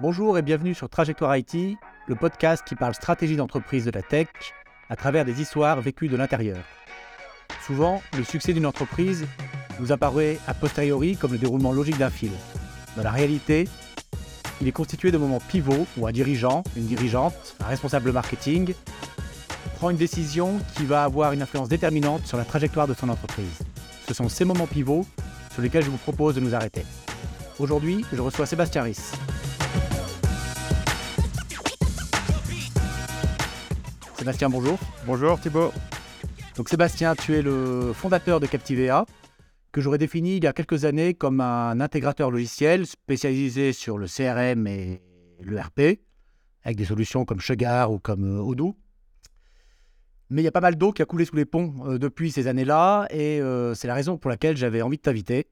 Bonjour et bienvenue sur Trajectoire IT, le podcast qui parle stratégie d'entreprise de la tech à travers des histoires vécues de l'intérieur. Souvent, le succès d'une entreprise nous apparaît a posteriori comme le déroulement logique d'un film. Dans la réalité, il est constitué de moments pivots où un dirigeant, une dirigeante, un responsable marketing prend une décision qui va avoir une influence déterminante sur la trajectoire de son entreprise. Ce sont ces moments pivots sur lesquels je vous propose de nous arrêter. Aujourd'hui, je reçois Sébastien Riss. Sébastien, bonjour. Bonjour Thibaut. Donc Sébastien, tu es le fondateur de Captivea, que j'aurais défini il y a quelques années comme un intégrateur logiciel spécialisé sur le CRM et l'ERP, avec des solutions comme Sugar ou comme euh, Odoo. Mais il y a pas mal d'eau qui a coulé sous les ponts euh, depuis ces années-là, et euh, c'est la raison pour laquelle j'avais envie de t'inviter,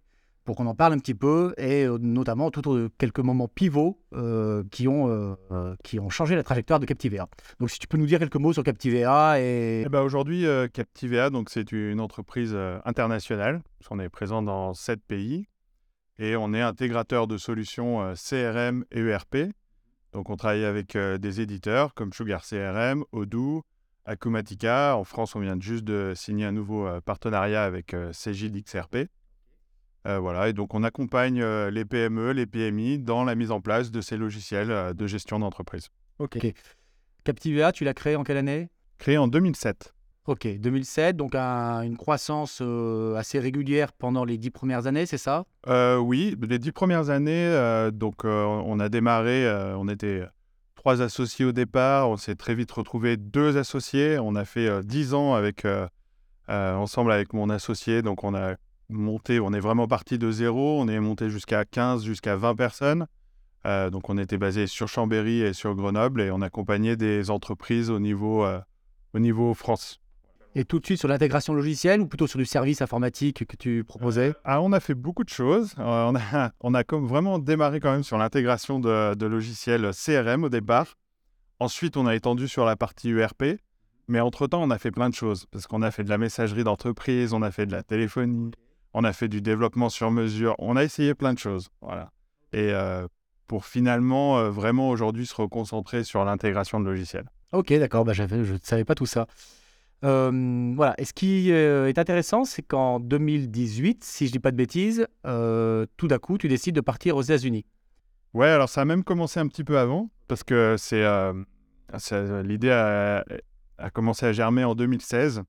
pour qu'on en parle un petit peu, et euh, notamment autour de quelques moments pivots euh, qui, ont, euh, qui ont changé la trajectoire de Captivea. Donc si tu peux nous dire quelques mots sur Captivea et... Eh ben, Aujourd'hui, euh, Captivea, donc, c'est une entreprise internationale. On est présent dans sept pays et on est intégrateur de solutions CRM et ERP. Donc on travaille avec des éditeurs comme Sugar CRM, Odoo, Acumatica. En France, on vient juste de signer un nouveau partenariat avec euh, Cegid XRP. Euh, voilà, et donc on accompagne euh, les PME, les PMI dans la mise en place de ces logiciels euh, de gestion d'entreprise. Ok. Captivea, tu l'as créé en quelle année? Créé en 2007. Ok, 2007, donc un- une croissance assez régulière pendant les dix premières années, c'est ça? Oui, les dix premières années, donc on a démarré, on était trois associés au départ, on s'est très vite retrouvé deux associés, on a fait dix ans avec, ensemble avec mon associé, donc on a monté, on est vraiment parti de zéro, on est monté jusqu'à 15, jusqu'à 20 personnes, Euh, donc on était basé sur Chambéry et sur Grenoble et on accompagnait des entreprises au niveau, euh, au niveau France. Et tout de suite sur l'intégration logicielle ou plutôt sur du service informatique que tu proposais? Ah, on a fait beaucoup de choses. Euh, on, a, on a comme vraiment démarré quand même sur l'intégration de, de logiciels CRM au départ. Ensuite, on a étendu sur la partie ERP. Mais entre-temps, on a fait plein de choses. Parce qu'on a fait de la messagerie d'entreprise, on a fait de la téléphonie, on a fait du développement sur mesure. On a essayé plein de choses. Voilà. Et euh, pour finalement, euh, vraiment aujourd'hui, se reconcentrer sur l'intégration de logiciels. Ok, d'accord, bah, je ne savais pas tout ça. Euh, voilà, et ce qui euh, est intéressant, c'est qu'en 2018, si je dis pas de bêtises, tout d'un coup, tu décides de partir aux États-Unis. Ouais, alors ça a même commencé un petit peu avant, parce que c'est c'est- l'idée a, a commencé à germer en 2016.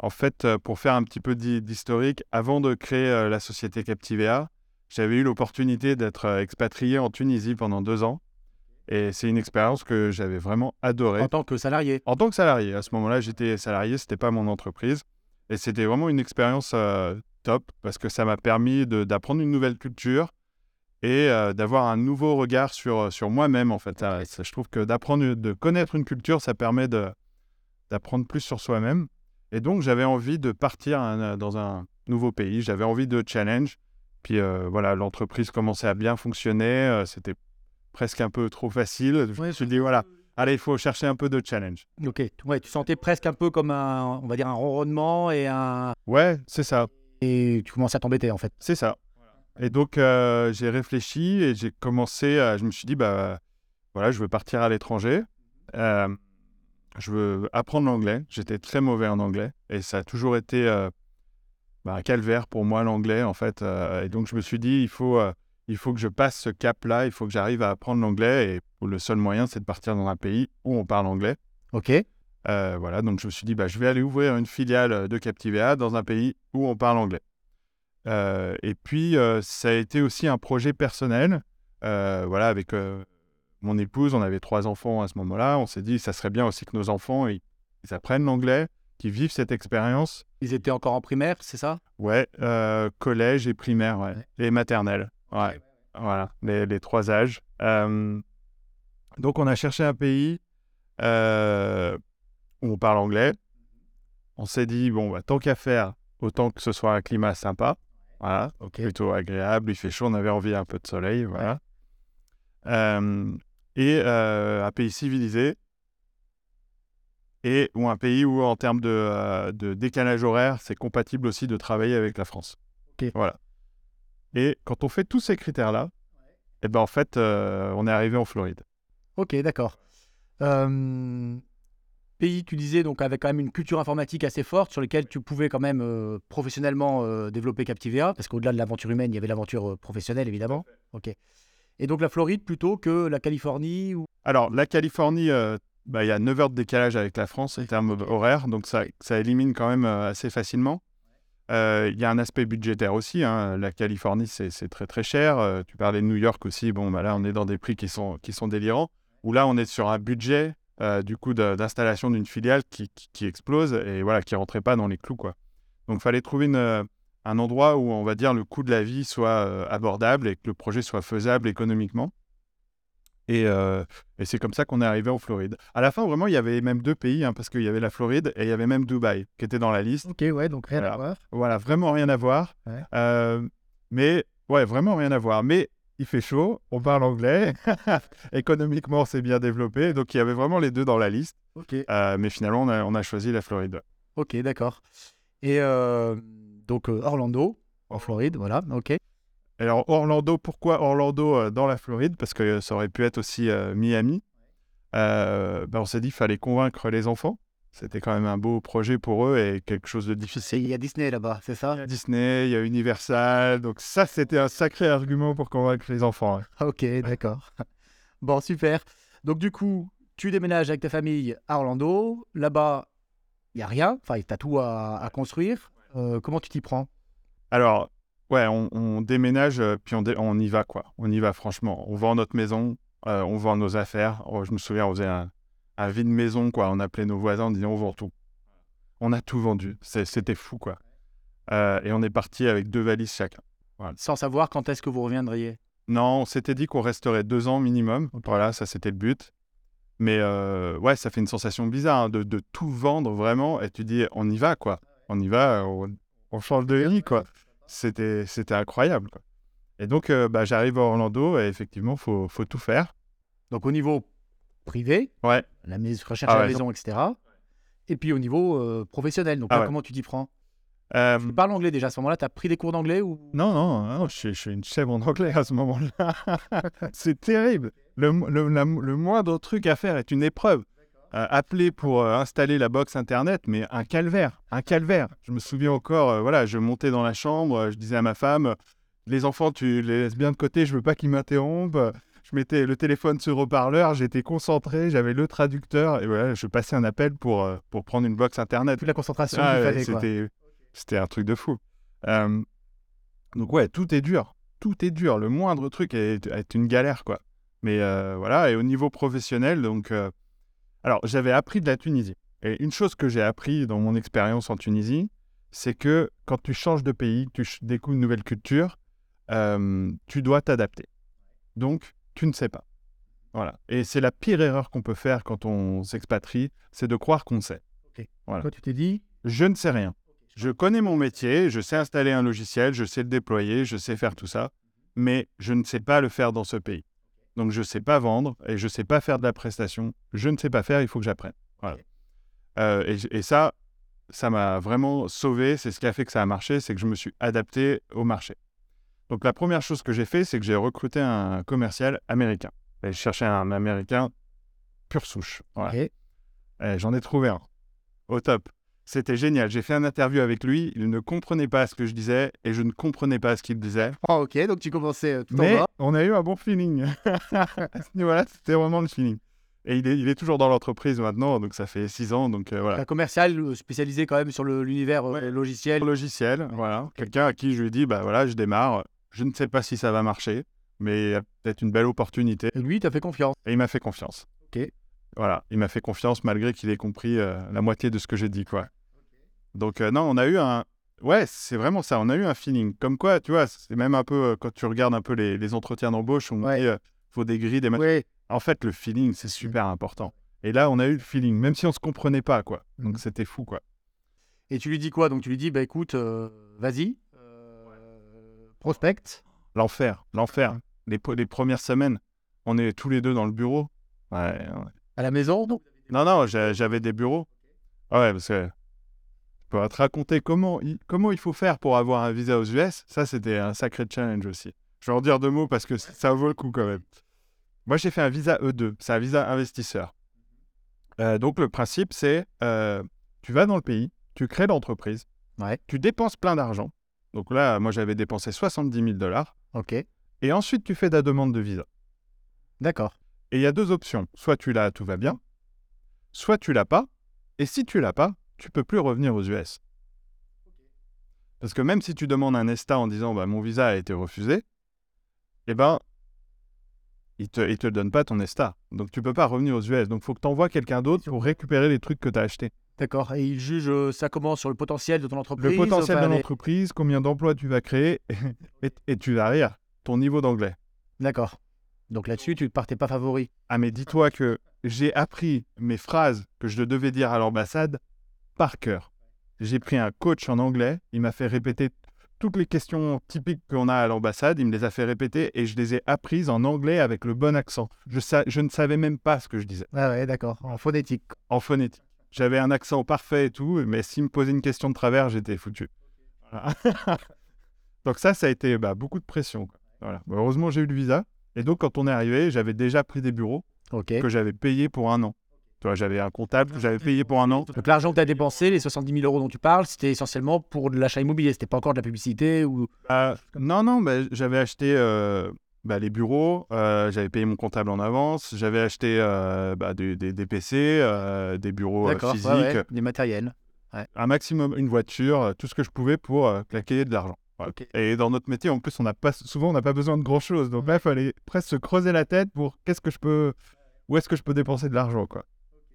En fait, euh, pour faire un petit peu d'hi- d'historique, avant de créer euh, la société Captivea, j'avais eu l'opportunité d'être euh, expatrié en Tunisie pendant deux ans. Et c'est une expérience que j'avais vraiment adorée. En tant que salarié. En tant que salarié, à ce moment-là, j'étais salarié, c'était pas mon entreprise. Et c'était vraiment une expérience euh, top parce que ça m'a permis d'apprendre une nouvelle culture et euh, d'avoir un nouveau regard sur, sur moi-même, en fait. Ça- ça- je trouve que d'apprendre, de connaître une culture, ça permet d'apprendre plus sur soi-même. Et donc, j'avais envie de partir un- dans un nouveau pays. J'avais envie de challenge. Puis euh, voilà, l'entreprise commençait à bien fonctionner. euh, c'était presque un peu trop facile. Je me suis dit, voilà, allez, il faut chercher un peu de challenge. Ok, ouais, tu sentais presque un peu comme un, on va dire, un ronronnement et un... Ouais, c'est ça, Et tu commençais à t'embêter, en fait. c'est ça. Et donc, euh, j'ai réfléchi et j'ai commencé à... Je me suis dit, bah voilà, je veux partir à l'étranger. Je veux apprendre l'anglais. J'étais très mauvais en anglais et ça a toujours été euh, bah, un calvaire pour moi, l'anglais, en fait. Euh, et donc, je me suis dit, il faut, euh, il faut que je passe ce cap-là, il faut que j'arrive à apprendre l'anglais. Et le seul moyen, c'est de partir dans un pays où on parle anglais. Ok, voilà, donc je me suis dit, bah, je vais aller ouvrir une filiale de Captivea dans un pays où on parle anglais. Et puis, ça a été aussi un projet personnel. Voilà, avec mon épouse, on avait trois enfants à ce moment-là. On s'est dit, ça serait bien aussi que nos enfants, ils, ils apprennent l'anglais, qu'ils vivent cette expérience. ils étaient encore en primaire, c'est ça? Ouais, euh, collège et primaire, ouais. Ouais. Et maternelle. Ouais, voilà, les, les trois âges. Euh, donc, on a cherché un pays euh, où on parle anglais. On s'est dit, bon, bah, tant qu'à faire, autant que ce soit un climat sympa. Voilà, plutôt agréable, il fait chaud, on avait envie un peu de soleil, voilà. Euh, et euh, un pays civilisé. Et ou un pays où, en termes de, euh, de décalage horaire, c'est compatible aussi de travailler avec la France. Voilà. Et quand on fait tous ces critères-là, Et ben en fait, euh, on est arrivé en Floride. Ok, d'accord. Euh, pays, tu disais, donc avec quand même une culture informatique assez forte sur lequel tu pouvais quand même euh, professionnellement développer Captivea, parce qu'au-delà de l'aventure humaine, il y avait l'aventure professionnelle, évidemment. Ok. Et donc la Floride plutôt que la Californie ou... Alors, la Californie, euh, bah, il y a 9 heures de décalage avec la France en termes horaires, donc ça, ça élimine quand même euh, assez facilement. Euh, Il y a un aspect budgétaire aussi. hein. La Californie, c'est très très cher. Tu parlais de New York aussi. Bon, bah là, on est dans des prix qui sont, qui sont délirants. Où là, on est sur un budget du coup d'installation d'une filiale qui, qui, explose et voilà, qui rentrait pas dans les clous. Quoi. Donc, fallait trouver une, un endroit où, on va dire, le coût de la vie soit euh, abordable et que le projet soit faisable économiquement. Et, euh, et c'est comme ça qu'on est arrivé en Floride. À la fin, vraiment, il y avait même deux pays, hein, parce qu'il y avait la Floride et il y avait même Dubaï qui était dans la liste. Ok, ouais, donc rien à Voilà. voir. Voilà, vraiment rien à voir. Ouais. Euh, mais, ouais, vraiment rien à voir. Mais il fait chaud, on parle anglais. Économiquement, c'est bien développé. Donc, il y avait vraiment les deux dans la liste. Ok, Euh, mais finalement, on a, on a choisi la Floride. ok, d'accord. Et donc euh, Orlando, en Floride, voilà, ok. Alors, Orlando, pourquoi Orlando euh, dans la Floride? Parce que ça aurait pu être aussi euh, Miami. Euh, ben, on s'est dit qu'il fallait convaincre les enfants. C'était quand même un beau projet pour eux et quelque chose de difficile. Il y a Disney là-bas, c'est ça? Il y a Disney, il y a Universal. Donc, ça, c'était un sacré argument pour convaincre les enfants. hein. Ok, d'accord. Bon, super. Donc, du coup, tu déménages avec ta famille à Orlando. Là-bas, il n'y a rien. Enfin, tu as tout à, à construire. Euh, comment tu t'y prends? Alors, ouais, on, on déménage, euh, puis on, dé- on y va, quoi. On y va, franchement. On vend notre maison, euh, on vend nos affaires. Oh, je me souviens, on faisait un, un vide maison, quoi. On appelait nos voisins en disant on vend tout. On a tout vendu. C'était fou, quoi. Euh, et on est parti avec deux valises chacun. Sans savoir quand est-ce que vous reviendriez? Non, on s'était dit qu'on resterait deux ans minimum. Voilà, ça, c'était le but. Mais euh, ouais, ça fait une sensation bizarre hein, de, de tout vendre vraiment. Et tu dis, on y va, quoi. On y va, on, on change de vie, quoi. C'était, c'était incroyable, quoi. Et donc, euh, bah, j'arrive à Orlando et effectivement, il faut, faut tout faire. Donc, au niveau privé, Ouais. la recherche Ah à la ouais. maison, etc. Et puis au niveau euh, professionnel. Donc, Ah là, ouais. comment tu t'y prends? Euh, Tu parles anglais déjà à ce moment-là Tu as pris des cours d'anglais ou? Non, non, non, je, suis, je suis une chèvre en anglais à ce moment-là. c'est terrible. Le, le- la- le moindre truc à faire est une épreuve. Euh, appeler pour euh, installer la box internet, mais un calvaire, un calvaire. Je me souviens encore, euh, voilà, je montais dans la chambre, euh, je disais à ma femme, les enfants, tu les laisses bien de côté, je veux pas qu'ils m'interrompent. Je mettais le téléphone sur haut-parleur, j'étais concentré, j'avais le traducteur, et voilà, je passais un appel pour, pour prendre une box internet. toute la concentration Ah ouais, c'était, c'était un truc de fou. Donc ouais, tout est dur. Tout est dur. Le moindre truc est, est une galère, quoi. Mais voilà, et au niveau professionnel, donc... alors, j'avais appris de la Tunisie. Et une chose que j'ai appris dans mon expérience en Tunisie, c'est que quand tu changes de pays, tu découvres une nouvelle culture, euh, tu dois t'adapter. Donc, tu ne sais pas. Voilà. Et c'est la pire erreur qu'on peut faire quand on s'expatrie, c'est de croire qu'on sait. Voilà. Toi, tu t'es dit Je ne sais rien. Je connais mon métier, je sais installer un logiciel, je sais le déployer, je sais faire tout ça, mais je ne sais pas le faire dans ce pays. Donc je ne sais pas vendre et je ne sais pas faire de la prestation. Je ne sais pas faire, il faut que j'apprenne. Voilà. Euh, et, ça, ça m'a vraiment sauvé. C'est ce qui a fait que ça a marché, c'est que je me suis adapté au marché. Donc la première chose que j'ai fait, c'est que j'ai recruté un commercial américain. Et je cherchais un américain pure souche. Voilà. J'en ai trouvé un. Au top. C'était génial. J'ai fait un interview avec lui. Il ne comprenait pas ce que je disais et je ne comprenais pas ce qu'il disait. Ah, ok, donc tu commençais euh, tout Mais en bas. on a eu un bon feeling. voilà, c'était vraiment le feeling. Et il est, il est toujours dans l'entreprise maintenant, donc ça fait six ans. Donc euh, voilà. Un commercial euh, spécialisé quand même sur l'univers Ouais. logiciel. Logiciel, voilà. Quelqu'un à qui je lui dis, bah voilà, je démarre. Je ne sais pas si ça va marcher, mais il y a peut-être une belle opportunité. Et lui, t'as fait confiance. Et il m'a fait confiance. Ok. Voilà, il m'a fait confiance malgré qu'il ait compris euh, la moitié de ce que j'ai dit, quoi. Donc, euh, non, on a eu un. Ouais, c'est vraiment ça. On a eu un feeling. Comme quoi, tu vois, c'est même un peu euh, quand tu regardes un peu les, les entretiens d'embauche, on Ouais. dit, euh, faut des grilles, des machins. Oui. En fait, le feeling, c'est super important. Et là, on a eu le feeling, même si on se comprenait pas, quoi. Donc, Mhm. c'était fou, quoi. Et tu lui dis quoi? Donc tu lui dis, bah écoute, vas-y, prospecte. L'enfer, l'enfer. Les, les premières semaines, on est tous les deux dans le bureau. Ouais, ouais. À la maison? Donc Non, non, j'a- j'avais des bureaux. Ah Ouais, parce que peux te raconter comment il, comment il faut faire pour avoir un visa aux US. Ça, c'était un sacré challenge aussi. Je vais en dire deux mots parce que ça vaut le coup quand même. Moi, j'ai fait un visa E2. C'est un visa investisseur. Euh, donc, le principe, c'est euh, tu vas dans le pays, tu crées l'entreprise, Ouais. tu dépenses plein d'argent. Donc là, moi, j'avais dépensé 70 000 dollars. Ok. Et ensuite, tu fais ta demande de visa. D'accord. Et il y a deux options. Soit tu l'as, tout va bien. Soit tu l'as pas. Et si tu l'as pas, tu peux plus revenir aux US. Parce que même si tu demandes un ESTA en disant bah, mon visa a été refusé, eh ben, il te, te donne pas ton ESTA. Donc tu peux pas revenir aux US. Donc il faut que tu envoies quelqu'un d'autre pour récupérer les trucs que tu as achetés. D'accord. Et il juge euh, ça comment sur le potentiel de ton entreprise Le potentiel enfin, de l'entreprise, combien d'emplois tu vas créer, et, et tu vas rire, ton niveau d'anglais. D'accord. Donc là-dessus, tu ne partais pas favori. Ah mais dis-toi que j'ai appris mes phrases que je devais dire à l'ambassade par cœur. J'ai pris un coach en anglais, il m'a fait répéter toutes les questions typiques qu'on a à l'ambassade, il me les a fait répéter et je les ai apprises en anglais avec le bon accent. Je, sa- je ne savais même pas ce que je disais Ah ouais, d'accord. En phonétique. en phonétique. J'avais un accent parfait et tout, mais s'il me posait une question de travers, j'étais foutu. Voilà. donc ça, ça a été bah, beaucoup de pression. Voilà. Bah, heureusement, j'ai eu le visa. Et donc, quand on est arrivé, j'avais déjà pris des bureaux que j'avais payés pour un an. Tu vois, j'avais un comptable que j'avais payé pour un an. Donc l'argent que tu as dépensé, les 70 000 euros dont tu parles, c'était essentiellement pour de l'achat immobilier. C'était pas encore de la publicité ou. Euh, non, non, bah, j'avais acheté euh, bah, les bureaux, euh, j'avais payé mon comptable en avance, j'avais acheté euh, bah, des, des- des PC, des bureaux physiques, ouais, ouais, Des matériels. un maximum, une voiture, tout ce que je pouvais pour claquer de l'argent. Et dans notre métier, en plus, on n'a pas souvent, on n'a pas besoin de grand chose. Donc là, il fallait presque se creuser la tête pour qu'est-ce que je peux, où est-ce que je peux dépenser de l'argent, quoi.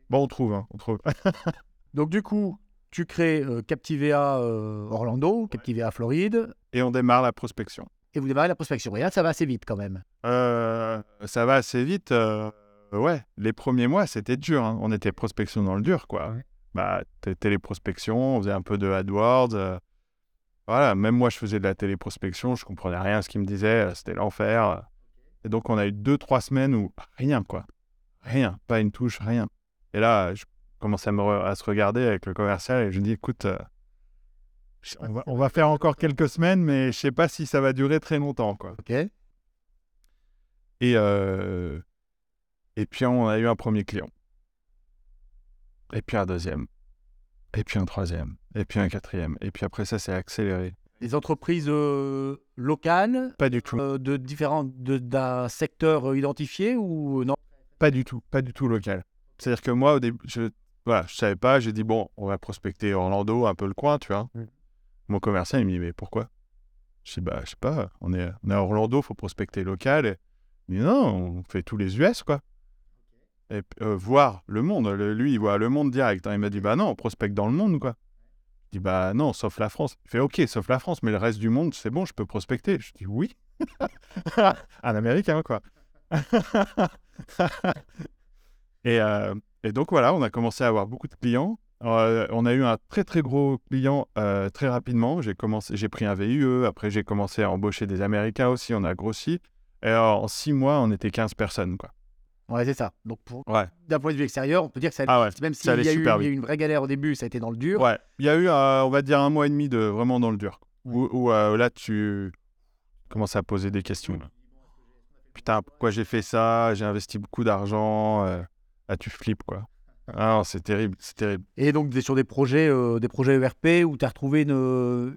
Bon, on trouve, hein, on trouve. Donc du coup, tu crées euh, Captivea euh, Orlando, Captivea Floride, Et on démarre la prospection. et vous démarrez la prospection. Et là, ça va assez vite quand même. Euh, ça va assez vite. euh, ouais, les premiers mois, c'était dur. hein. On était prospection dans le dur, quoi. Ouais. Bah, téléprospection, on faisait un peu de AdWords. voilà, même moi, je faisais de la téléprospection, je comprenais rien à ce qu'ils me disaient, c'était l'enfer. Et donc, on a eu deux, trois semaines où rien, quoi. Rien, pas une touche, rien. Et là, je commençais à, me re- à se regarder avec le commercial et je dis, écoute, euh, on, va, on va faire encore quelques semaines, mais je sais pas si ça va durer très longtemps, quoi. Ok. Et, euh, et puis, on a eu un premier client. Et puis un deuxième. Et puis un troisième. Et puis un quatrième. Et puis après ça, c'est accéléré. Des entreprises euh, locales Pas du tout. euh, de différents d'un secteur identifié ou non? Pas du tout. Pas du tout local. C'est-à-dire que moi, au début, je voilà, je savais pas. J'ai dit, bon, on va prospecter Orlando, un peu le coin, tu vois. Mm. Mon commercial, il me dit, mais pourquoi? Je dis, bah, je sais pas. On est, on est à Orlando, faut prospecter local. Et... Il me dit, non, on fait tous les US, quoi. Et euh, voir le monde. Le- lui, il voit le monde direct. hein. Il m'a dit, bah non, on prospecte dans le monde, quoi. Je dis, bah non, sauf la France. Il fait, ok, sauf la France, mais le reste du monde, c'est bon, je peux prospecter. Je dis, oui. Un Américain, quoi. et, euh, et donc, voilà, on a commencé à avoir beaucoup de clients. Euh, on a eu un très, très gros client euh, très rapidement. J'ai commencé, j'ai pris un VIE. Après, j'ai commencé à embaucher des Américains aussi. On a grossi. Et en six mois, on était 15 personnes, quoi. Ouais, c'est ça. Donc pour- Ouais. d'un point de vue extérieur, on peut dire que ça Ah ouais, même s'il y, allait y a eu une vraie galère au début, ça a été dans le dur. Ouais, il y a eu, euh, on va dire, un mois et demi de vraiment dans le dur. Ouais. Où, où, euh, là, tu commences à poser des questions. Putain, pourquoi j'ai fait ça? J'ai investi beaucoup d'argent. euh, Ah, tu flippes, quoi. Ah c'est terrible, c'est terrible. Et donc sur des projets, euh, des projets ERP où tu as retrouvé une,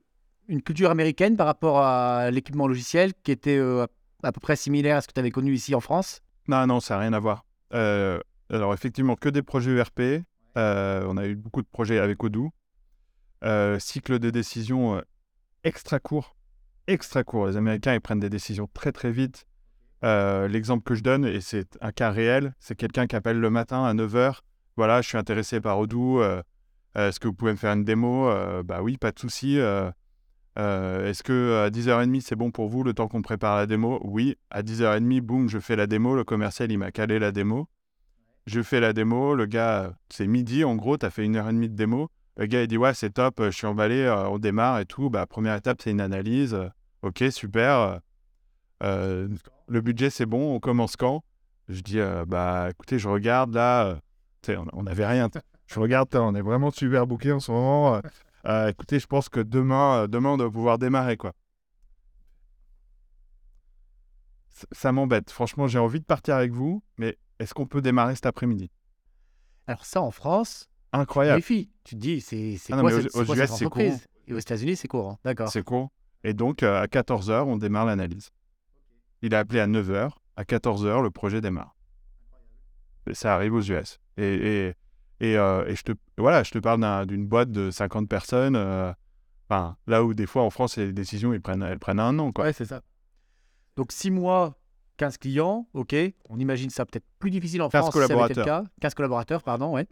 une culture américaine par rapport à l'équipement logiciel qui était euh, à, peu près similaire à ce que tu avais connu ici en France? Non, non, ça n'a rien à voir. Euh, alors, effectivement, que des projets ERP. Euh, on a eu beaucoup de projets avec Odoo. Euh, cycle de décision euh, extra court. Extra court. Les Américains, ils prennent des décisions très, très vite. Euh, L'exemple que je donne, et c'est un cas réel, c'est quelqu'un qui appelle le matin à 9h. Voilà, je suis intéressé par Odoo. euh, euh, Est-ce que vous pouvez me faire une démo? Bah oui, pas de souci. Est-ce que à 10h30 c'est bon pour vous le temps qu'on prépare la démo? Oui, à 10h30, boum, je fais la démo. Le commercial, il m'a calé la démo. Je fais la démo. Le gars, c'est midi en gros, tu as fait une heure et demie de démo. Le gars, il dit Ouais, c'est top, je suis emballé, on démarre et tout. Bah, première étape, c'est une analyse. Ok, super. Euh, le budget, c'est bon, on commence quand? Je dis euh, Bah, écoutez, je regarde là. euh, on n'avait rien. Je regarde, on est vraiment super booké en ce moment. écoutez, je pense que demain, demain, on doit pouvoir démarrer, quoi. c- ça m'embête. Franchement, j'ai envie de partir avec vous, mais est-ce qu'on peut démarrer cet après-midi? Alors ça, en France, Incroyable. méfie. Tu te dis, c'est Ah quoi, cette, c'est aux quoi US, cette c'est entreprise? Et aux États-Unis, c'est courant. D'accord. C'est court. Et donc, euh, à 14h, on démarre l'analyse. Il a appelé à 9h. À 14h, le projet démarre. Et ça arrive aux US. Et, et, et, euh, et je, te, voilà, je te parle d'un- d'une boîte de 50 personnes. euh, Enfin, là où des fois en France, les décisions, ils prennent, elles prennent un an. Quoi. Ouais, c'est ça. Donc 6 mois, 15 clients, ok. On imagine ça peut-être plus difficile en 15 France si ça avait été le collaborateurs. cas. 15 collaborateurs, pardon, ouais.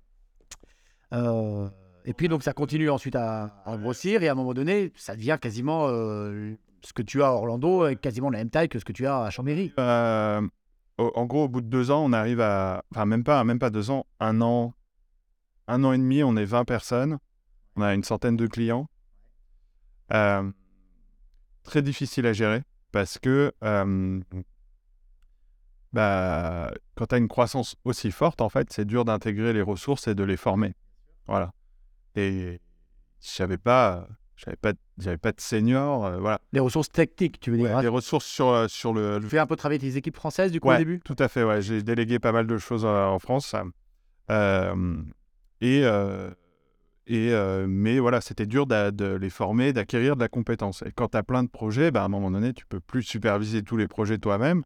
Euh, et puis donc ça continue ensuite à, à grossir et à un moment donné, ça devient quasiment euh, ce que tu as à Orlando, est quasiment la même taille que ce que tu as à Chambéry. Euh, en gros, au bout de deux ans, on arrive à. Enfin, même pas, même pas deux ans, un an. Un an et demi, on est 20 personnes. On a une centaine de clients. Euh, très difficile à gérer parce que euh, bah, quand tu as une croissance aussi forte, en fait, c'est dur d'intégrer les ressources et de les former. Voilà. Et j'avais pas. J'avais pas, j'avais pas de senior, euh, voilà. Les ressources techniques, tu veux dire. hein. Les ressources sur, euh, sur le, le Tu fais un peu travailler tes équipes françaises du coup Ouais, au début? Tout à fait, ouais. J'ai délégué pas mal de choses euh, en France. Euh, et, et, mais voilà, c'était dur de, les former, d'acquérir de la compétence. Et quand tu as plein de projets, bah, à un moment donné, tu peux plus superviser tous les projets toi-même.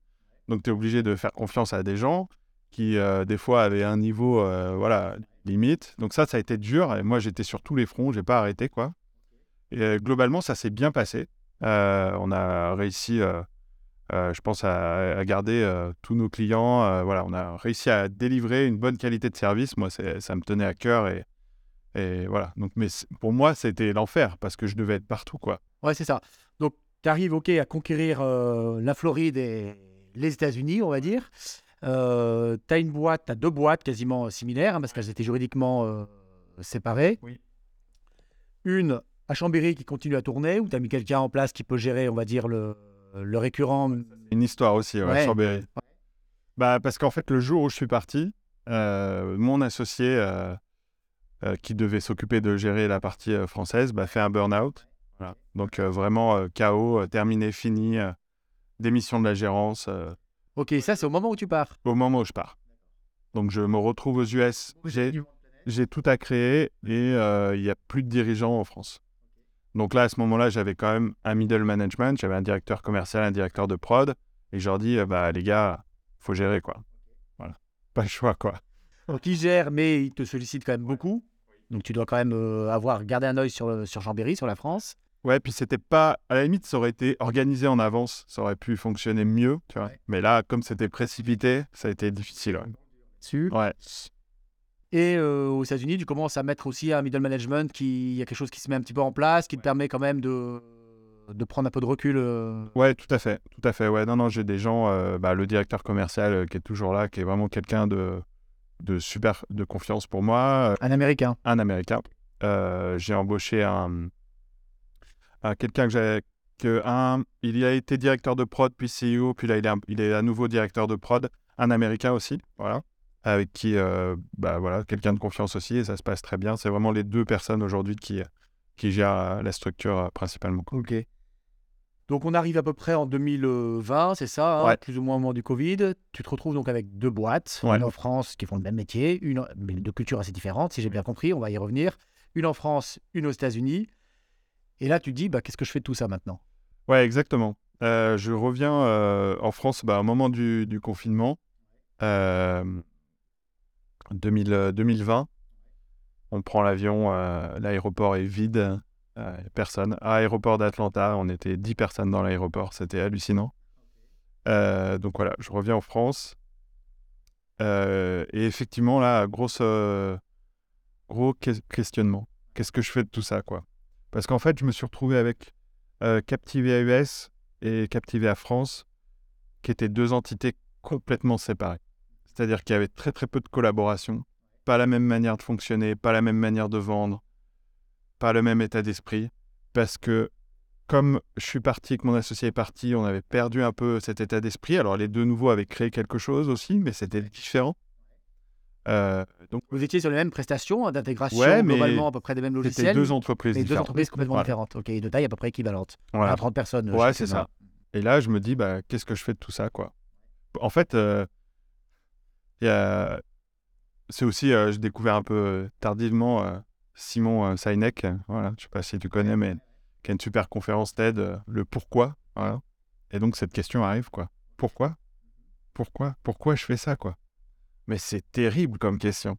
Donc, tu es obligé de faire confiance à des gens qui, des fois, avaient un niveau voilà, limite. Donc, ça, ça a été dur. Et moi, j'étais sur tous les fronts, j'ai pas arrêté. quoi. Et globalement, ça s'est bien passé. On a réussi. je pense à, à garder tous nos clients. voilà, on a réussi à délivrer une bonne qualité de service. Moi, ça me tenait à cœur et, et voilà. Donc, mais pour moi, c'était l'enfer parce que je devais être partout, quoi. Ouais, c'est ça. Donc, tu arrives, OK, à conquérir euh, la Floride et les États-Unis, on va dire. tu as une boîte, tu as deux boîtes quasiment similaires, hein, parce qu'elles étaient juridiquement euh, séparées. Oui. Une à Chambéry qui continue à tourner, où tu as mis quelqu'un en place qui peut gérer, on va dire, le, le récurrent? Une histoire aussi, ouais, Ouais. Chambéry. Bah, parce qu'en fait, le jour où je suis parti, euh, mon associé euh, euh, qui devait s'occuper de gérer la partie française bah, fait un burn-out. Voilà. Donc, vraiment, chaos, terminé, fini, démission de la gérance. OK, ça, c'est au moment où tu pars. au moment où je pars. Donc je me retrouve aux US, j'ai, tout à créer et il n'y a plus de dirigeants en France. Donc là, à ce moment-là, j'avais quand même un middle management, j'avais un directeur commercial, un directeur de prod, et je leur dis, euh, bah les gars, faut gérer quoi. Voilà, pas le choix quoi. Donc, il gère, mais il te sollicite quand même beaucoup. Donc, tu dois quand même euh, avoir gardé un œil sur, le- sur Chambéry, sur la France. Ouais, puis c'était pas, à la limite, ça aurait été organisé en avance, ça aurait pu fonctionner mieux, tu vois. Ouais. Mais là, comme c'était précipité, ça a été difficile. Ouais. Dessus. Ouais. Et euh, aux États-Unis, tu commences à mettre aussi un middle management qui, il y a quelque chose qui se met un petit peu en place, qui te permet quand même de, de prendre un peu de recul. euh. Ouais, tout à fait, tout à fait. Ouais, non, non, j'ai des gens, euh, bah, le directeur commercial euh, qui est toujours là, qui est vraiment quelqu'un de, de super, de confiance pour moi, Un Américain. un Américain. J'ai embauché un, un- quelqu'un que j'ai, que un, il a été directeur de prod puis CEO, puis là il est, un- il est à nouveau directeur de prod, un Américain aussi, voilà, avec qui, euh, bah voilà, quelqu'un de confiance aussi, et ça se passe très bien. C'est vraiment les deux personnes aujourd'hui qui, qui gèrent la structure euh, principalement. Ok. Donc on arrive à peu près en 2020, c'est ça, hein, Ouais. plus ou moins au moment du Covid. Tu te retrouves donc avec deux boîtes, Ouais. une en France qui font le même métier, une en- mais de cultures assez différentes, si j'ai bien compris, on va y revenir. Une en France, une aux États-Unis. Et là, tu te dis, bah, qu'est-ce que je fais de tout ça maintenant? Ouais, exactement. Euh, je reviens euh, en France bah, au moment du, du confinement, euh, 2000, euh, 2020. On prend l'avion, euh, l'aéroport est vide, euh, personne. À l'aéroport d'Atlanta, on était 10 personnes dans l'aéroport, c'était hallucinant. Donc voilà, je reviens en France. Et effectivement, là, grosse, gros que- questionnement. Qu'est-ce que je fais de tout ça, quoi? Parce qu'en fait, je me suis retrouvé avec euh, Captivia US et Captivia France, qui étaient deux entités complètement séparées. C'est-à-dire qu'il y avait très très peu de collaboration, pas la même manière de fonctionner, pas la même manière de vendre, pas le même état d'esprit, parce que comme je suis parti, que mon associé est parti, on avait perdu un peu cet état d'esprit. Alors les deux nouveaux avaient créé quelque chose aussi, mais c'était différent. Euh, donc Vous étiez sur les mêmes prestations d'intégration, Ouais, globalement à peu près des mêmes c'était logiciels, deux entreprises mais deux entreprises complètement Voilà. différentes, ok, de taille à peu près équivalente. Voilà. À 30 personnes. Ouais, c'est ça. Et là, je me dis, bah, qu'est-ce que je fais de tout ça, quoi? En fait, euh, c'est aussi, euh, j'ai découvert un peu euh, tardivement euh, Simon Sinek, voilà, je sais pas si tu connais, mais qui a une super conférence TED, le pourquoi, voilà. Et donc cette question arrive, quoi. Pourquoi? Pourquoi? Pourquoi je fais ça, quoi? Mais c'est terrible comme question.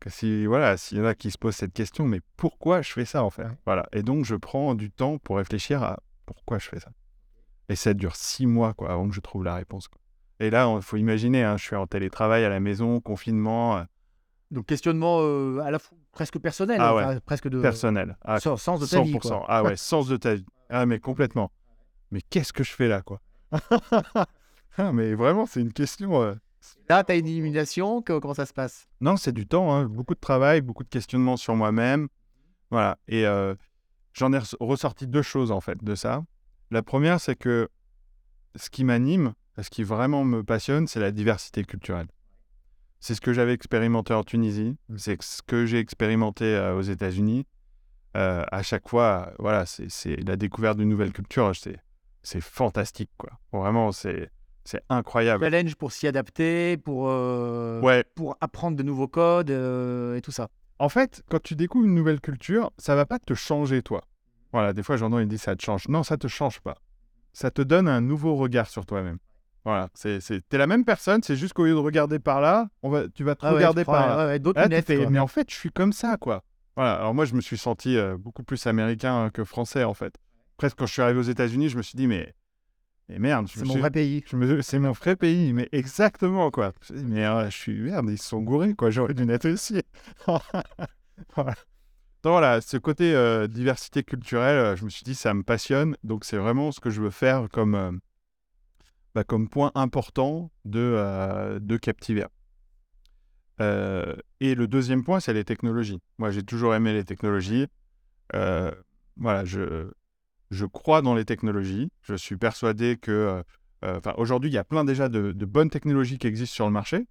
Que si, voilà, s'il y en a qui se posent cette question, mais pourquoi je fais ça, en fait? Voilà. Et donc je prends du temps pour réfléchir à pourquoi je fais ça. Et ça dure six mois, quoi, avant que je trouve la réponse. quoi. Et là, il faut imaginer, hein, je suis en télétravail à la maison, confinement, euh, Donc questionnement euh, à la fois presque personnel, Ah enfin, presque de personnel. Ah, sens, sens de ta vie. 100%. quoi. Ah ouais, sens de ta vie. Ah, mais complètement. Mais qu'est-ce que je fais là, quoi? Ah, Mais vraiment, c'est une question. euh, Là, tu as une illumination, comment ça se passe? Non, c'est du temps, hein, beaucoup de travail, beaucoup de questionnements sur moi-même. Voilà. Et euh, j'en ai res- ressorti deux choses, en fait, de ça. La première, c'est que ce qui m'anime, ce qui vraiment me passionne, c'est la diversité culturelle. C'est ce que j'avais expérimenté en Tunisie, c'est ce que j'ai expérimenté euh, aux États-Unis. Euh, à chaque fois, voilà, c'est la découverte d'une nouvelle culture, c'est fantastique, quoi. Vraiment, c'est c'est incroyable. Challenge pour s'y adapter, pour, euh, Ouais, pour apprendre de nouveaux codes et tout ça. En fait, quand tu découvres une nouvelle culture, ça va pas te changer, toi. Voilà, des fois, j'entends, ils disent ça te change. Non, ça te change pas. Ça te donne un nouveau regard sur toi-même. Voilà, c'est, c'est... t'es la même personne, c'est juste qu'au lieu de regarder par là, on va... tu vas te Ah ouais, regarder prends, par là. ouais, ouais, d'autres Là, lunettes, mais en fait, je suis comme ça, quoi. Voilà, alors moi, je me suis senti euh, beaucoup plus américain euh, que français, en fait. Presque quand je suis arrivé aux États-Unis, je me suis dit, mais, mais merde, je C'est me mon suis- vrai pays. je me- C'est mon vrai pays, mais exactement, quoi. Je me dis, Mais euh, je suis merde, ils se sont gourés, quoi. J'aurais dû naître ici. voilà. Donc voilà, ce côté euh, diversité culturelle, euh, je me suis dit, ça me passionne. Donc c'est vraiment ce que je veux faire comme, euh, bah, comme point important de, de et le deuxième point, c'est les technologies. Moi, j'ai toujours aimé les technologies. Voilà, je, je crois dans les technologies. Je suis persuadé que enfin, aujourd'hui, il y a plein déjà de bonnes technologies qui existent sur le marché,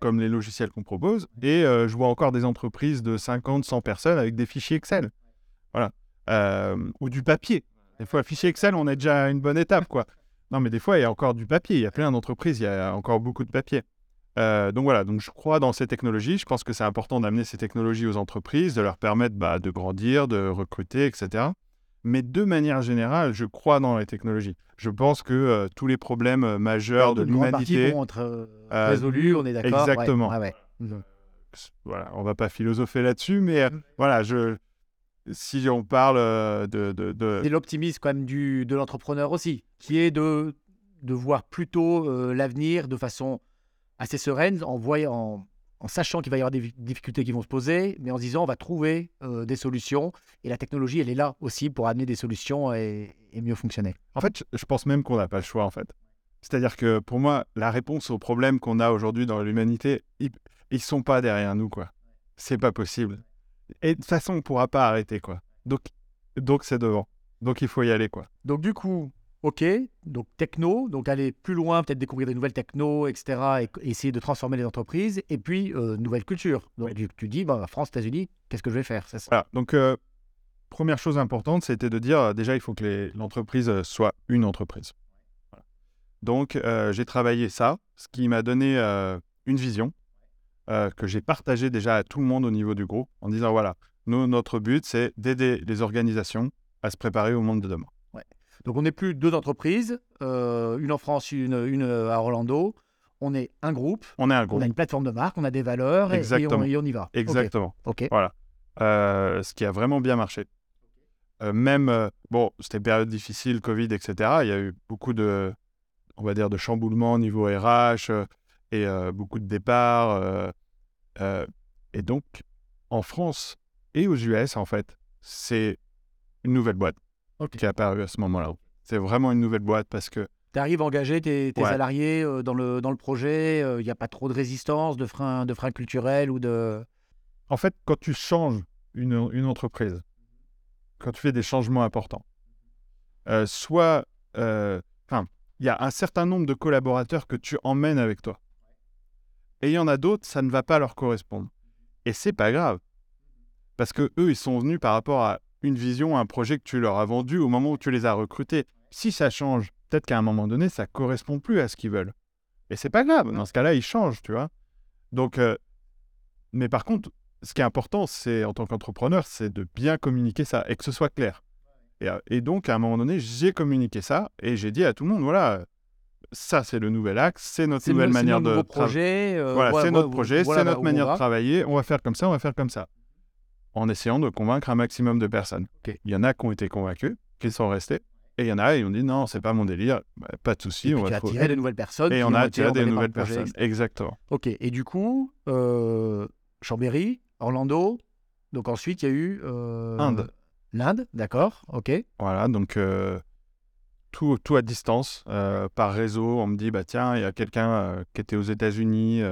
comme les logiciels qu'on propose. Et euh, je vois encore des entreprises de 50, 100 personnes avec des fichiers Excel. Voilà. Euh, ou du papier. Des fois, fichier Excel, on est déjà à une bonne étape, quoi. Non, mais des fois, il y a encore du papier. Il y a plein d'entreprises, il y a encore beaucoup de papier. Euh, donc voilà, donc je crois dans ces technologies. Je pense que c'est important d'amener ces technologies aux entreprises, de leur permettre bah, de grandir, de recruter, etc. Mais de manière générale, je crois dans les technologies. Je pense que euh, tous les problèmes euh, majeurs de l'humanité, vont être euh, résolus, on est d'accord. exactement. ouais, ouais. Mhm. voilà, on va pas philosopher là-dessus, mais voilà, je, si on parle de, de, de- C'est l'optimisme quand même du, de l'entrepreneur aussi, qui est de, de voir plutôt l'avenir de façon assez sereine, en, voyant, en, en sachant qu'il va y avoir des difficultés qui vont se poser, mais en se disant on va trouver euh, des solutions. Et la technologie, elle est là aussi pour amener des solutions et, et mieux fonctionner. En fait, je- pense même qu'on n'a pas le choix, en fait. C'est-à-dire que pour moi, la réponse aux problèmes qu'on a aujourd'hui dans l'humanité, ils, ils sont pas derrière nous, quoi. C'est pas possible. Et de toute façon, on pourra pas arrêter, quoi. Donc, donc c'est devant. Donc il faut y aller, quoi. Donc du coup, ok, donc techno, donc aller plus loin, peut-être découvrir des nouvelles techno, etc., et, et essayer de transformer les entreprises, et puis euh, nouvelle culture. Donc tu, tu dis, bah, France, États-Unis, qu'est-ce que je vais faire c'est ça. Voilà. Donc, euh, première chose importante, c'était de dire, déjà, il faut que l'entreprise euh, soit une entreprise. Voilà. Donc, euh, j'ai travaillé ça, ce qui m'a donné une vision que j'ai partagée déjà à tout le monde au niveau du groupe, en disant, voilà, nous, notre but, c'est d'aider les organisations à se préparer au monde de demain. Donc on n'est plus deux entreprises, euh, une en France, une, une à Orlando. On est un groupe, On est un on groupe. a une plateforme de marque, on a des valeurs, et- et, on, et on y va. Ok, Exactement. Ok. Euh, ce qui a vraiment bien marché. Euh, même, euh, bon, c'était période difficile, Covid, etc. Il y a eu beaucoup de, on va dire, de chamboulements au niveau RH euh, et euh, beaucoup de départs. euh, euh, et donc, en France et aux US, en fait, c'est une nouvelle boîte Qui est apparue à ce moment-là. C'est vraiment une nouvelle boîte parce que Tu arrives à engager tes, tes Ouais. salariés euh, dans, le, dans le projet, il n'y a pas trop de résistance, de freins de frein culturels ou de... En fait, quand tu changes une, une entreprise, quand tu fais des changements importants, euh, soit, euh, enfin, il y a un certain nombre de collaborateurs que tu emmènes avec toi. Et il y en a d'autres, ça ne va pas leur correspondre. Et c'est pas grave. Parce que eux, ils sont venus par rapport à une vision, un projet que tu leur as vendu au moment où tu les as recrutés. Si ça change, peut-être qu'à un moment donné, ça correspond plus à ce qu'ils veulent. Et c'est pas grave. Dans ce cas-là, ils changent, tu vois. Donc, euh, mais par contre, ce qui est important, c'est en tant qu'entrepreneur, c'est de bien communiquer ça et que ce soit clair. Et, euh, et donc, à un moment donné, j'ai communiqué ça et j'ai dit à tout le monde, voilà, ça c'est le nouvel axe, c'est notre nouvelle manière de projet. euh, Voilà, voilà, c'est notre projet, voilà c'est notre manière de travailler. On va faire comme ça, on va faire comme ça. En essayant de convaincre un maximum de personnes. Il y en a qui ont été convaincus, qui sont restés. Et il y en a, ils ont dit non, c'est pas mon délire. Bah, pas de souci, on va attiré de nouvelles personnes. Et on a attiré des nouvelles projet, personnes. Exactement. Ok, et du coup, euh, Chambéry, Orlando, donc ensuite il y a eu... euh, Inde. L'Inde, d'accord, ok. Voilà, donc euh, tout, tout à distance, euh, par réseau. On me dit, bah tiens, il y a quelqu'un qui était aux États-Unis,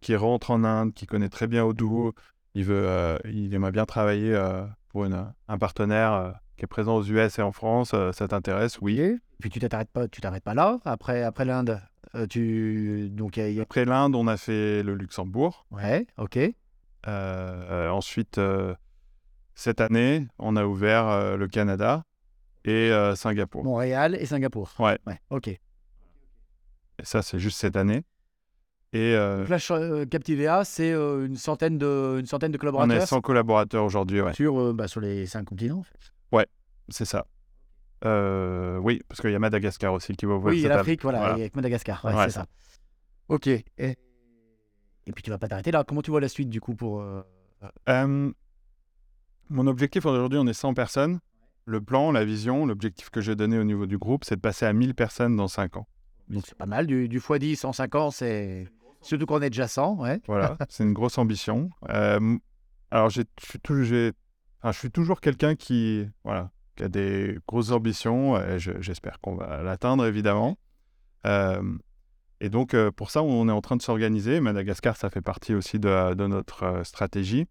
qui rentre en Inde, qui connaît très bien Odoo. Il, veut, euh, il aimerait bien travailler euh, pour une- un partenaire euh, qui est présent aux US et en France. ça t'intéresse? Oui. Et puis tu t'arrêtes pas, tu t'arrêtes pas là. Après, après l'Inde, tu donc il y a- il y a- Après l'Inde, on a fait le Luxembourg. ouais, ok. Ensuite, cette année, on a ouvert le Canada et Singapour. Montréal et Singapour. Ouais. Ouais, ok. Et ça, c'est juste cette année. Et euh, Ch- euh, Captivea, c'est euh, une centaine de, une centaine de on collaborateurs est 100 collaborateurs aujourd'hui, ouais. sur, euh, bah, sur les cinq continents. En fait. C'est ça. Euh, oui, parce qu'il y a Madagascar aussi qui va ouvrir Oui, il y a cette l'Afrique, voilà, et avec Madagascar, ouais, Ouais. c'est ça. Ok. Et... et puis tu vas pas t'arrêter là. Comment tu vois la suite du coup pour euh, Euh, mon objectif aujourd'hui, on est 100 personnes. Le plan, la vision, l'objectif que j'ai donné au niveau du groupe, c'est de passer à 1000 personnes dans 5 ans. donc c'est pas mal du, du x10 en 5 ans, c'est surtout qu'on est déjà 100, ouais. Voilà, c'est une grosse ambition. Euh, alors, je suis enfin, toujours quelqu'un qui, voilà, qui a des grosses ambitions. je- J'espère qu'on va l'atteindre, évidemment. Euh, et donc, euh, pour ça, on est en train de s'organiser. Madagascar, ça fait partie aussi de, de notre stratégie.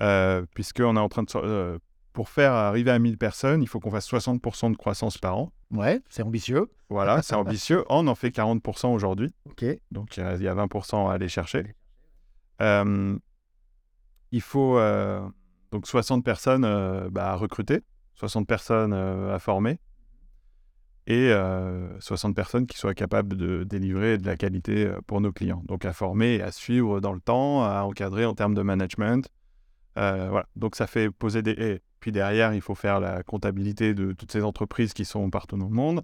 Euh, Puisqu'on est en train de... pour faire arriver à 1000 personnes, il faut qu'on fasse 60% de croissance par an. Ouais, c'est ambitieux. Voilà, c'est ambitieux. On en fait 40% aujourd'hui. Ok. Donc, il y a- il y a 20% à aller chercher. Euh, il faut euh, donc 60 personnes euh, bah, à recruter, 60 personnes à former et euh, 60 personnes qui soient capables de délivrer de la qualité pour nos clients. Donc, à former et à suivre dans le temps, à encadrer en termes de management. Euh, voilà. Donc, ça fait poser des... Et puis derrière, il faut faire la comptabilité de toutes ces entreprises qui sont partout dans le monde.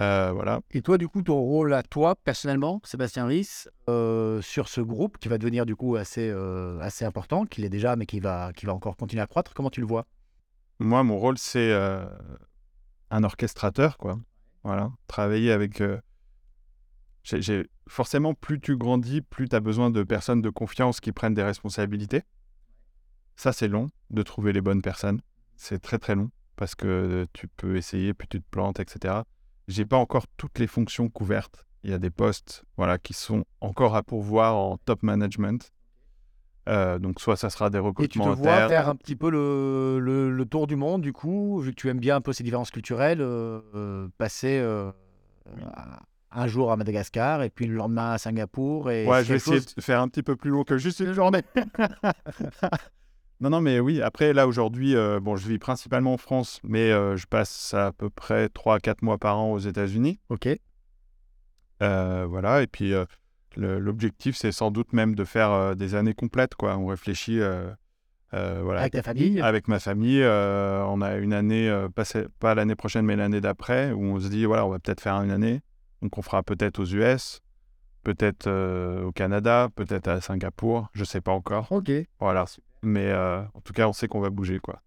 Euh, voilà. Et toi, du coup, ton rôle à toi, personnellement, Sébastien Ries, euh, sur ce groupe qui va devenir du coup assez, assez important, qu'il est déjà, mais qui va, qui va encore continuer à croître, comment tu le vois? Moi, mon rôle, c'est un orchestrateur, quoi. Voilà. Travailler avec. Forcément, plus tu grandis, plus tu as besoin de personnes de confiance qui prennent des responsabilités. Ça, c'est long de trouver les bonnes personnes. C'est très, très long parce que tu peux essayer, puis tu te plantes, etc. J'ai pas encore toutes les fonctions couvertes. Il y a des postes voilà, qui sont encore à pourvoir en top management. Euh, donc, soit ça sera des Et tu recrutements te vois internes. faire un petit peu le, le- le tour du monde, du coup, vu que tu aimes bien un peu ces différences culturelles, euh, euh, passer euh, un jour à Madagascar et puis le lendemain à Singapour. Et Ouais, je vais essayer chose- de faire un petit peu plus long que juste une journée. non, non, mais oui, après, là, aujourd'hui, euh, bon, je vis principalement en France, mais euh, je passe à peu près 3-4 mois par an aux États-Unis. Ok. Euh, voilà, et puis l'objectif, c'est sans doute même de faire des années complètes, quoi. On réfléchit, voilà, Avec ta famille? avec ma famille. on a une année, passée- pas l'année prochaine, mais l'année d'après, où on se dit, voilà, on va peut-être faire une année. Donc, on fera peut-être aux US, peut-être au Canada, peut-être à Singapour, je sais pas encore. Ok. Voilà. Mais euh, en tout cas, on sait qu'on va bouger, quoi.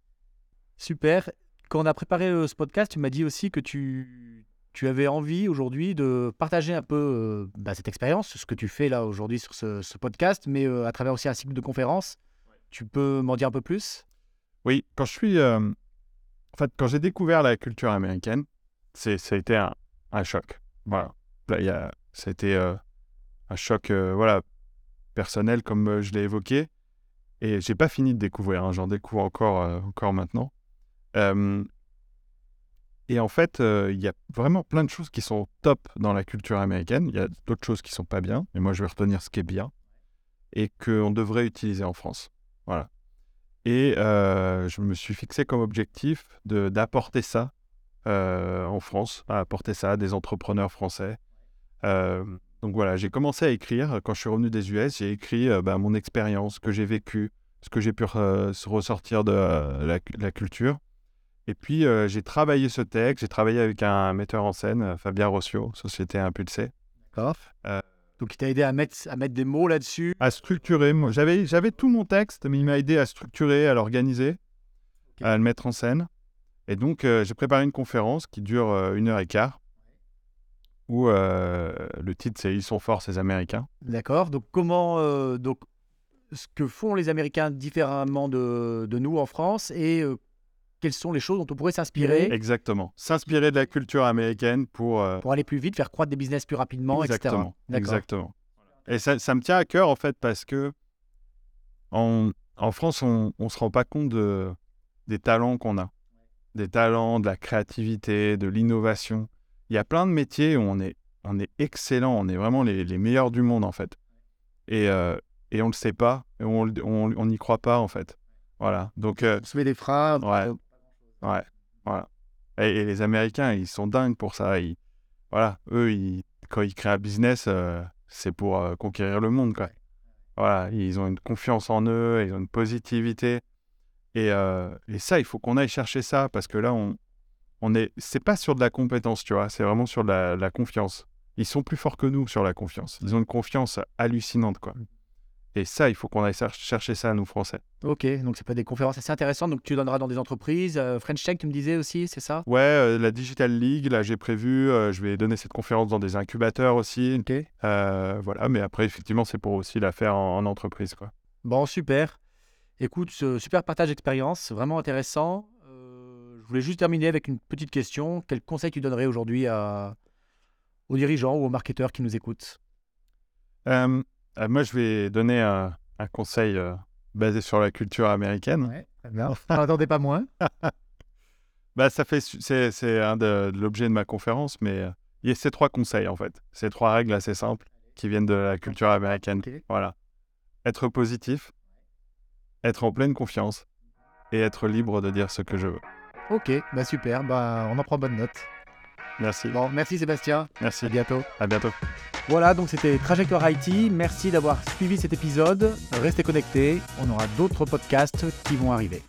Super. Quand on a préparé euh, ce podcast, tu m'as dit aussi que tu, tu avais envie aujourd'hui de partager un peu euh, bah, cette expérience, ce que tu fais là aujourd'hui sur ce, ce podcast, mais à travers aussi un cycle de conférences. Tu peux m'en dire un peu plus? Oui, quand je suis. En fait, quand j'ai découvert la culture américaine, c'est, ça a été un, un choc. Voilà. Là, il y a, c'était euh, un choc voilà, personnel, comme je l'ai évoqué. Et j'ai pas fini de découvrir, hein, j'en découvre encore, euh, encore maintenant. Et en fait, euh, il y a vraiment plein de choses qui sont top dans la culture américaine. Il y a d'autres choses qui sont pas bien, mais moi je vais retenir ce qui est bien et qu'on devrait utiliser en France. Voilà. Et euh, je me suis fixé comme objectif d'apporter ça en France, à apporter ça à des entrepreneurs français. Donc voilà, j'ai commencé à écrire. Quand je suis revenu des US, j'ai écrit euh, bah, mon expérience, ce que j'ai vécu, ce que j'ai pu euh, ressortir de euh, la, la culture. Et puis, euh, j'ai travaillé ce texte. J'ai travaillé avec un metteur en scène, Fabien Rossio, Société Impulsée. D'accord. Donc, il t'a aidé à mettre, à mettre des mots là-dessus? à structurer. J'avais, j'avais tout mon texte, mais il m'a aidé à structurer, à l'organiser, à le mettre en scène. Et donc, j'ai préparé une conférence qui dure une heure et quart, où euh, le titre c'est Ils sont forts, ces Américains. D'accord. Donc, comment. euh, donc, ce que font les Américains différemment de, de nous en France et euh, quelles sont les choses dont on pourrait s'inspirer Exactement. S'inspirer de la culture américaine pour. euh, pour aller plus vite, faire croître des business plus rapidement, etc. exactement. D'accord. Exactement. Et ça, ça me tient à cœur, en fait, parce que en, en France, on ne se rend pas compte de, des talents qu'on a. Des talents, de la créativité, de l'innovation. Il y a plein de métiers où on est, on est excellent, on est vraiment les, les meilleurs du monde, en fait. Et, euh, et on ne le sait pas, et on le- on on n'y croit pas, en fait. Voilà. Donc, euh, On se met des freins. Ouais. Ouais, voilà. Et, et les Américains, ils sont dingues pour ça. Ils, voilà, eux, ils, quand ils créent un business, euh, c'est pour euh, conquérir le monde, quoi. Voilà, ils ont une confiance en eux, ils ont une positivité. Et, euh, et ça, il faut qu'on aille chercher ça parce que là, on, on est, c'est pas sur de la compétence, tu vois, c'est vraiment sur de la, la confiance. Ils sont plus forts que nous sur la confiance. Ils ont une confiance hallucinante, quoi. Et ça, il faut qu'on aille cher- chercher ça, nous, Français. Ok, donc c'est pas des conférences assez intéressantes. Donc tu donneras dans des entreprises. Euh, French Tech, tu me disais aussi, c'est ça? Ouais, euh, la Digital League, là, j'ai prévu, euh, je vais donner cette conférence dans des incubateurs aussi. Ok. Voilà, mais après, effectivement, c'est pour aussi la faire en, en entreprise, quoi. Bon, super. Écoute, super partage d'expérience, vraiment intéressant. Je voulais juste terminer avec une petite question. Quel conseil tu donnerais aujourd'hui à... aux dirigeants ou aux marketeurs qui nous écoutent? Euh, euh, moi, je vais donner un, un conseil euh, basé sur la culture américaine. Ouais. N'attendez pas moins? Bah, ça fait, c'est, c'est un de, de l'objet de ma conférence, mais il y a ces trois conseils, en fait. Ces trois règles assez simples qui viennent de la culture américaine. Voilà. Être positif, être en pleine confiance et être libre de dire ce que je veux. Ok, bah super, bah on en prend bonne note. Merci. Bon, merci Sébastien, Merci. à bientôt. À bientôt. Voilà, donc c'était Trajectoire IT. Merci d'avoir suivi cet épisode. Restez connectés, on aura d'autres podcasts qui vont arriver.